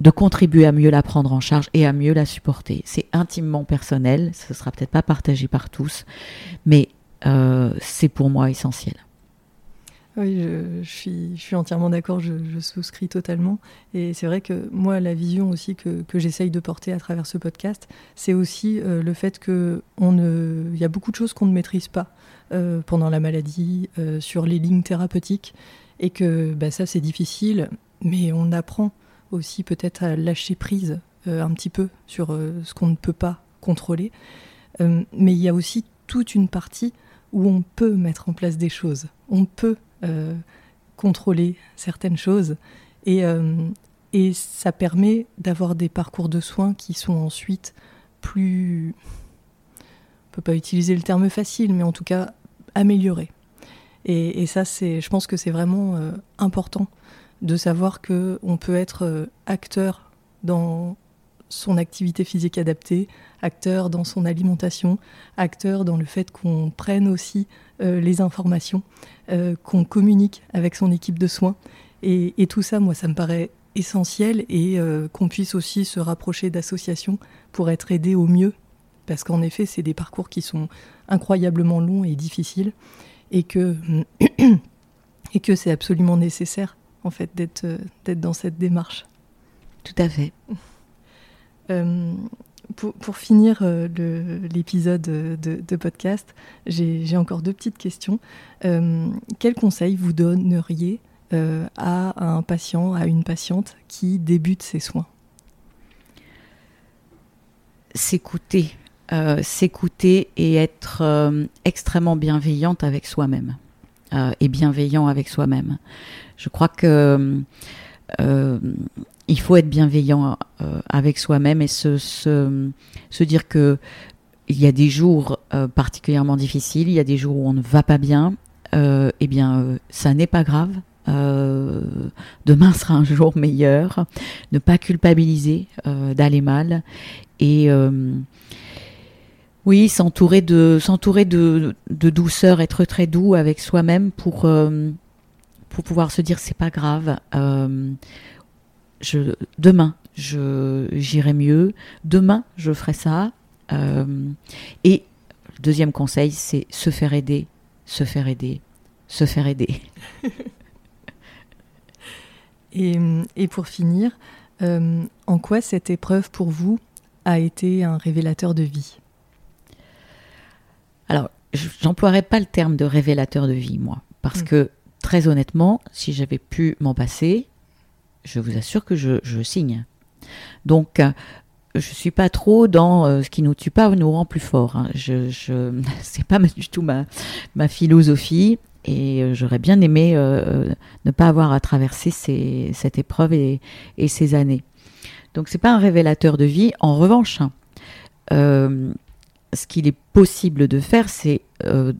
de contribuer à mieux la prendre en charge et à mieux la supporter. C'est intimement personnel, ce sera peut-être pas partagé par tous, mais euh, c'est pour moi essentiel. Oui, je, suis, je suis entièrement d'accord, je, souscris totalement. Et c'est vrai que moi, la vision aussi que, que j'essaye de porter à travers ce podcast, c'est aussi euh, le fait qu'il y a beaucoup de choses qu'on ne maîtrise pas euh, pendant la maladie, euh, sur les lignes thérapeutiques, et que bah, ça, c'est difficile, mais on apprend aussi peut-être à lâcher prise un petit peu sur ce qu'on ne peut pas contrôler. mais il y a aussi toute une partie où on peut mettre en place des choses. On peut euh, contrôler certaines choses. Et, euh, et ça permet d'avoir des parcours de soins qui sont ensuite plus... On peut pas utiliser le terme facile, mais en tout cas améliorés. Et, et ça, je pense que c'est vraiment euh, important de savoir que on peut être acteur dans son activité physique adaptée, acteur dans son alimentation, acteur dans le fait qu'on prenne aussi euh, les informations, euh, qu'on communique avec son équipe de soins. Et, tout ça, moi, ça me paraît essentiel et euh, qu'on puisse aussi se rapprocher d'associations pour être aidé au mieux. Parce qu'en effet, c'est des parcours qui sont incroyablement longs et difficiles et que, [CLEARS THROAT] et que c'est absolument nécessaire, en fait, d'être dans cette démarche. Tout à fait. Euh, pour, finir euh, l'épisode de, podcast, j'ai encore deux petites questions. Euh, quel conseil vous donneriez euh, à un patient, à une patiente qui débute ses soins? S'écouter. S'écouter et être extrêmement bienveillante avec soi-même et bienveillant avec soi-même. Je crois que il faut être bienveillant euh, avec soi-même et se, dire que il y a des jours euh, particulièrement difficiles, il y a des jours où on ne va pas bien. Euh, eh bien, ça n'est pas grave. Demain sera un jour meilleur. Ne pas culpabiliser d'aller mal et oui, s'entourer de douceur, être très doux avec soi-même pour pour pouvoir se dire c'est pas grave je, demain, je, j'irai mieux. Demain, je ferai ça. Euh, et le deuxième conseil, c'est se faire aider, se faire aider, se faire aider. [LAUGHS] et, et, pour finir, euh, en quoi cette épreuve pour vous a été un révélateur de vie? Alors, j'emploierais pas le terme de révélateur de vie, moi, parce mmh. que très honnêtement, si j'avais pu m'en passer, je vous assure que je, signe. Donc, je suis pas trop dans ce qui nous tue pas nous rend plus fort. Hein. Je, [LAUGHS] c'est pas du tout ma philosophie et j'aurais bien aimé ne pas avoir à traverser cette épreuve et, ces années. Donc c'est pas un révélateur de vie. En revanche, euh, ce qu'il est possible de faire, c'est euh,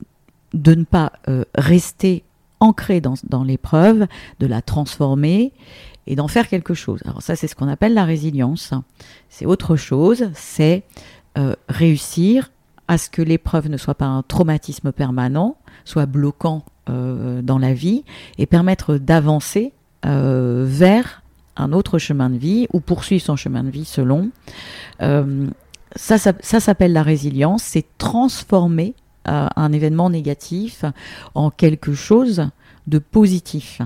de ne pas euh, rester ancré dans l'épreuve, de la transformer et d'en faire quelque chose. Alors ça, c'est ce qu'on appelle la résilience. C'est autre chose, c'est réussir à ce que l'épreuve ne soit pas un traumatisme permanent, soit bloquant dans la vie, et permettre d'avancer vers un autre chemin de vie ou poursuivre son chemin de vie selon. Euh, ça, ça, s'appelle la résilience, c'est transformer euh, un événement négatif en quelque chose de positif.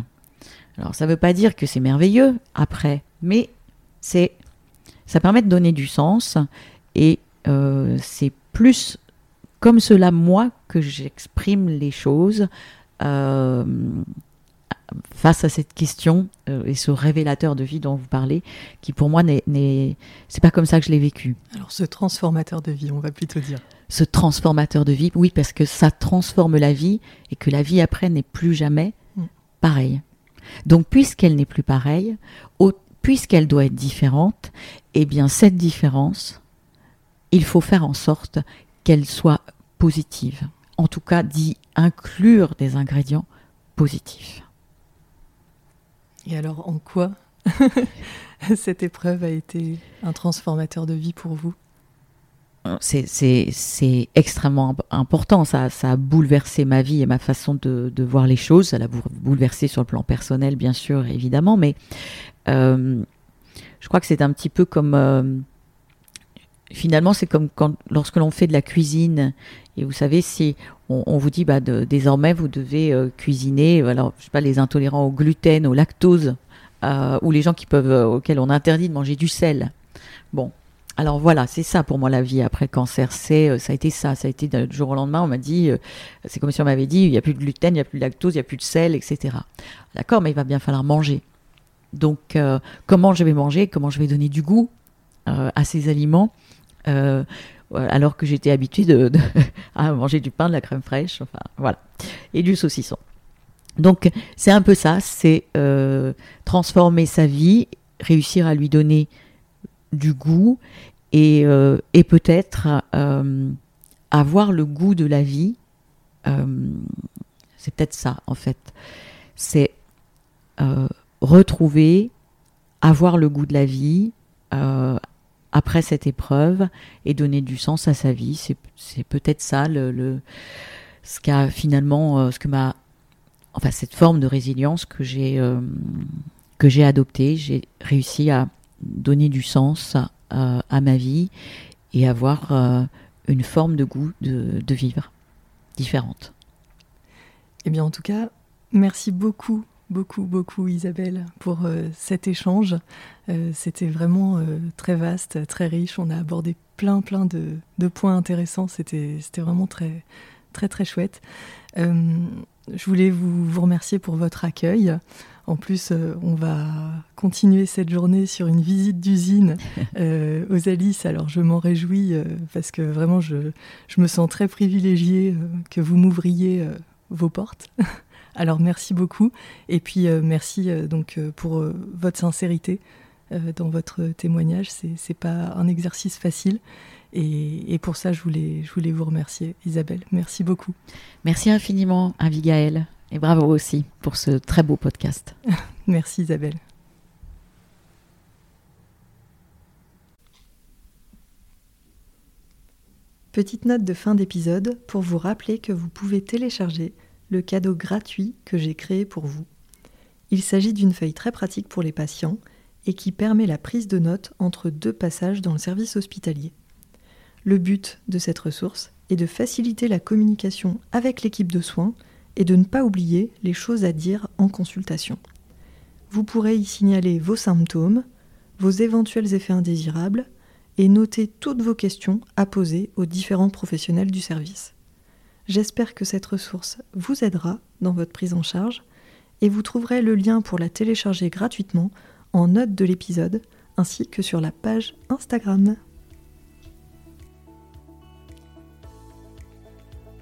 Alors ça ne veut pas dire que c'est merveilleux après, mais c'est ça permet de donner du sens et euh, c'est plus comme cela moi que j'exprime les choses face à cette question euh, et ce révélateur de vie dont vous parlez, qui pour moi n'est, c'est pas comme ça que je l'ai vécu. Alors ce transformateur de vie, on va plutôt dire. Ce transformateur de vie, oui, parce que ça transforme la vie et que la vie après n'est plus jamais mm. pareille. Donc puisqu'elle n'est plus pareille, puisqu'elle doit être différente, eh bien cette différence, il faut faire en sorte qu'elle soit positive. En tout cas, d'y inclure des ingrédients positifs. Et alors, en quoi [LAUGHS] cette épreuve a été un transformateur de vie pour vous? C'est extrêmement important. Ça, ça a bouleversé ma vie et ma façon de, voir les choses. Ça l'a bouleversé sur le plan personnel, bien sûr, évidemment. Mais euh, je crois que c'est un petit peu comme. Euh, finalement, c'est comme quand, lorsque l'on fait de la cuisine. Et vous savez, si on, vous dit bah, désormais vous devez euh, cuisiner, alors je sais pas, les intolérants au gluten, au lactose, ou les gens qui peuvent, auxquels on interdit de manger du sel. Bon, alors voilà, c'est ça pour moi la vie après le cancer. C'est, ça a été ça, ça a été du jour au lendemain. On m'a dit, c'est comme si on m'avait dit, il n'y a plus de gluten, il n'y a plus de lactose, il n'y a plus de sel, etc. D'accord, mais il va bien falloir manger. Donc, comment je vais manger Comment je vais donner du goût à ces aliments alors que j'étais habituée [LAUGHS] à manger du pain, de la crème fraîche, enfin voilà, et du saucisson. Donc c'est un peu ça, c'est euh, transformer sa vie, réussir à lui donner du goût et, euh, et peut-être euh, avoir le goût de la vie. c'est peut-être ça en fait. C'est retrouver, avoir le goût de la vie, après cette épreuve et donner du sens à sa vie. C'est peut-être ça le, ce qu'a finalement, euh, ce que m'a, enfin cette forme de résilience que j'ai euh, que j'ai adoptée. J'ai réussi à donner du sens à, à ma vie et avoir euh, une forme de goût de, vivre différente. Eh bien, en tout cas, merci beaucoup beaucoup, beaucoup Isabelle pour euh, cet échange. Euh, c'était vraiment euh, très vaste, très riche. On a abordé plein, plein de, points intéressants. C'était vraiment très, très, très chouette. je voulais vous, vous, remercier pour votre accueil. En plus, on va continuer cette journée sur une visite d'usine [LAUGHS] aux Alices. Alors, je m'en réjouis parce que vraiment, je, je, me sens très privilégiée que vous m'ouvriez vos portes. [LAUGHS] Alors merci beaucoup et puis euh, merci euh, donc euh, pour votre sincérité dans votre témoignage. C'est pas un exercice facile et, pour ça je voulais je voulais vous remercier Isabelle. Merci beaucoup. Merci infiniment Abigail et bravo aussi pour ce très beau podcast. [LAUGHS] merci Isabelle. Petite note de fin d'épisode pour vous rappeler que vous pouvez télécharger le cadeau gratuit que j'ai créé pour vous. Il s'agit d'une feuille très pratique pour les patients et qui permet la prise de notes entre deux passages dans le service hospitalier. Le but de cette ressource est de faciliter la communication avec l'équipe de soins et de ne pas oublier les choses à dire en consultation. Vous pourrez y signaler vos symptômes, vos éventuels effets indésirables et noter toutes vos questions à poser aux différents professionnels du service. J'espère que cette ressource vous aidera dans votre prise en charge et vous trouverez le lien pour la télécharger gratuitement en note de l'épisode ainsi que sur la page Instagram.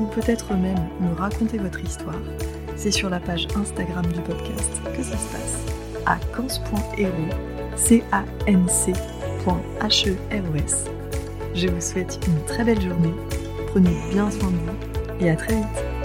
ou peut-être même me raconter votre histoire, c'est sur la page Instagram du podcast que ça se passe, à cans.hero, c a n c e Je vous souhaite une très belle journée, prenez bien soin de vous et à très vite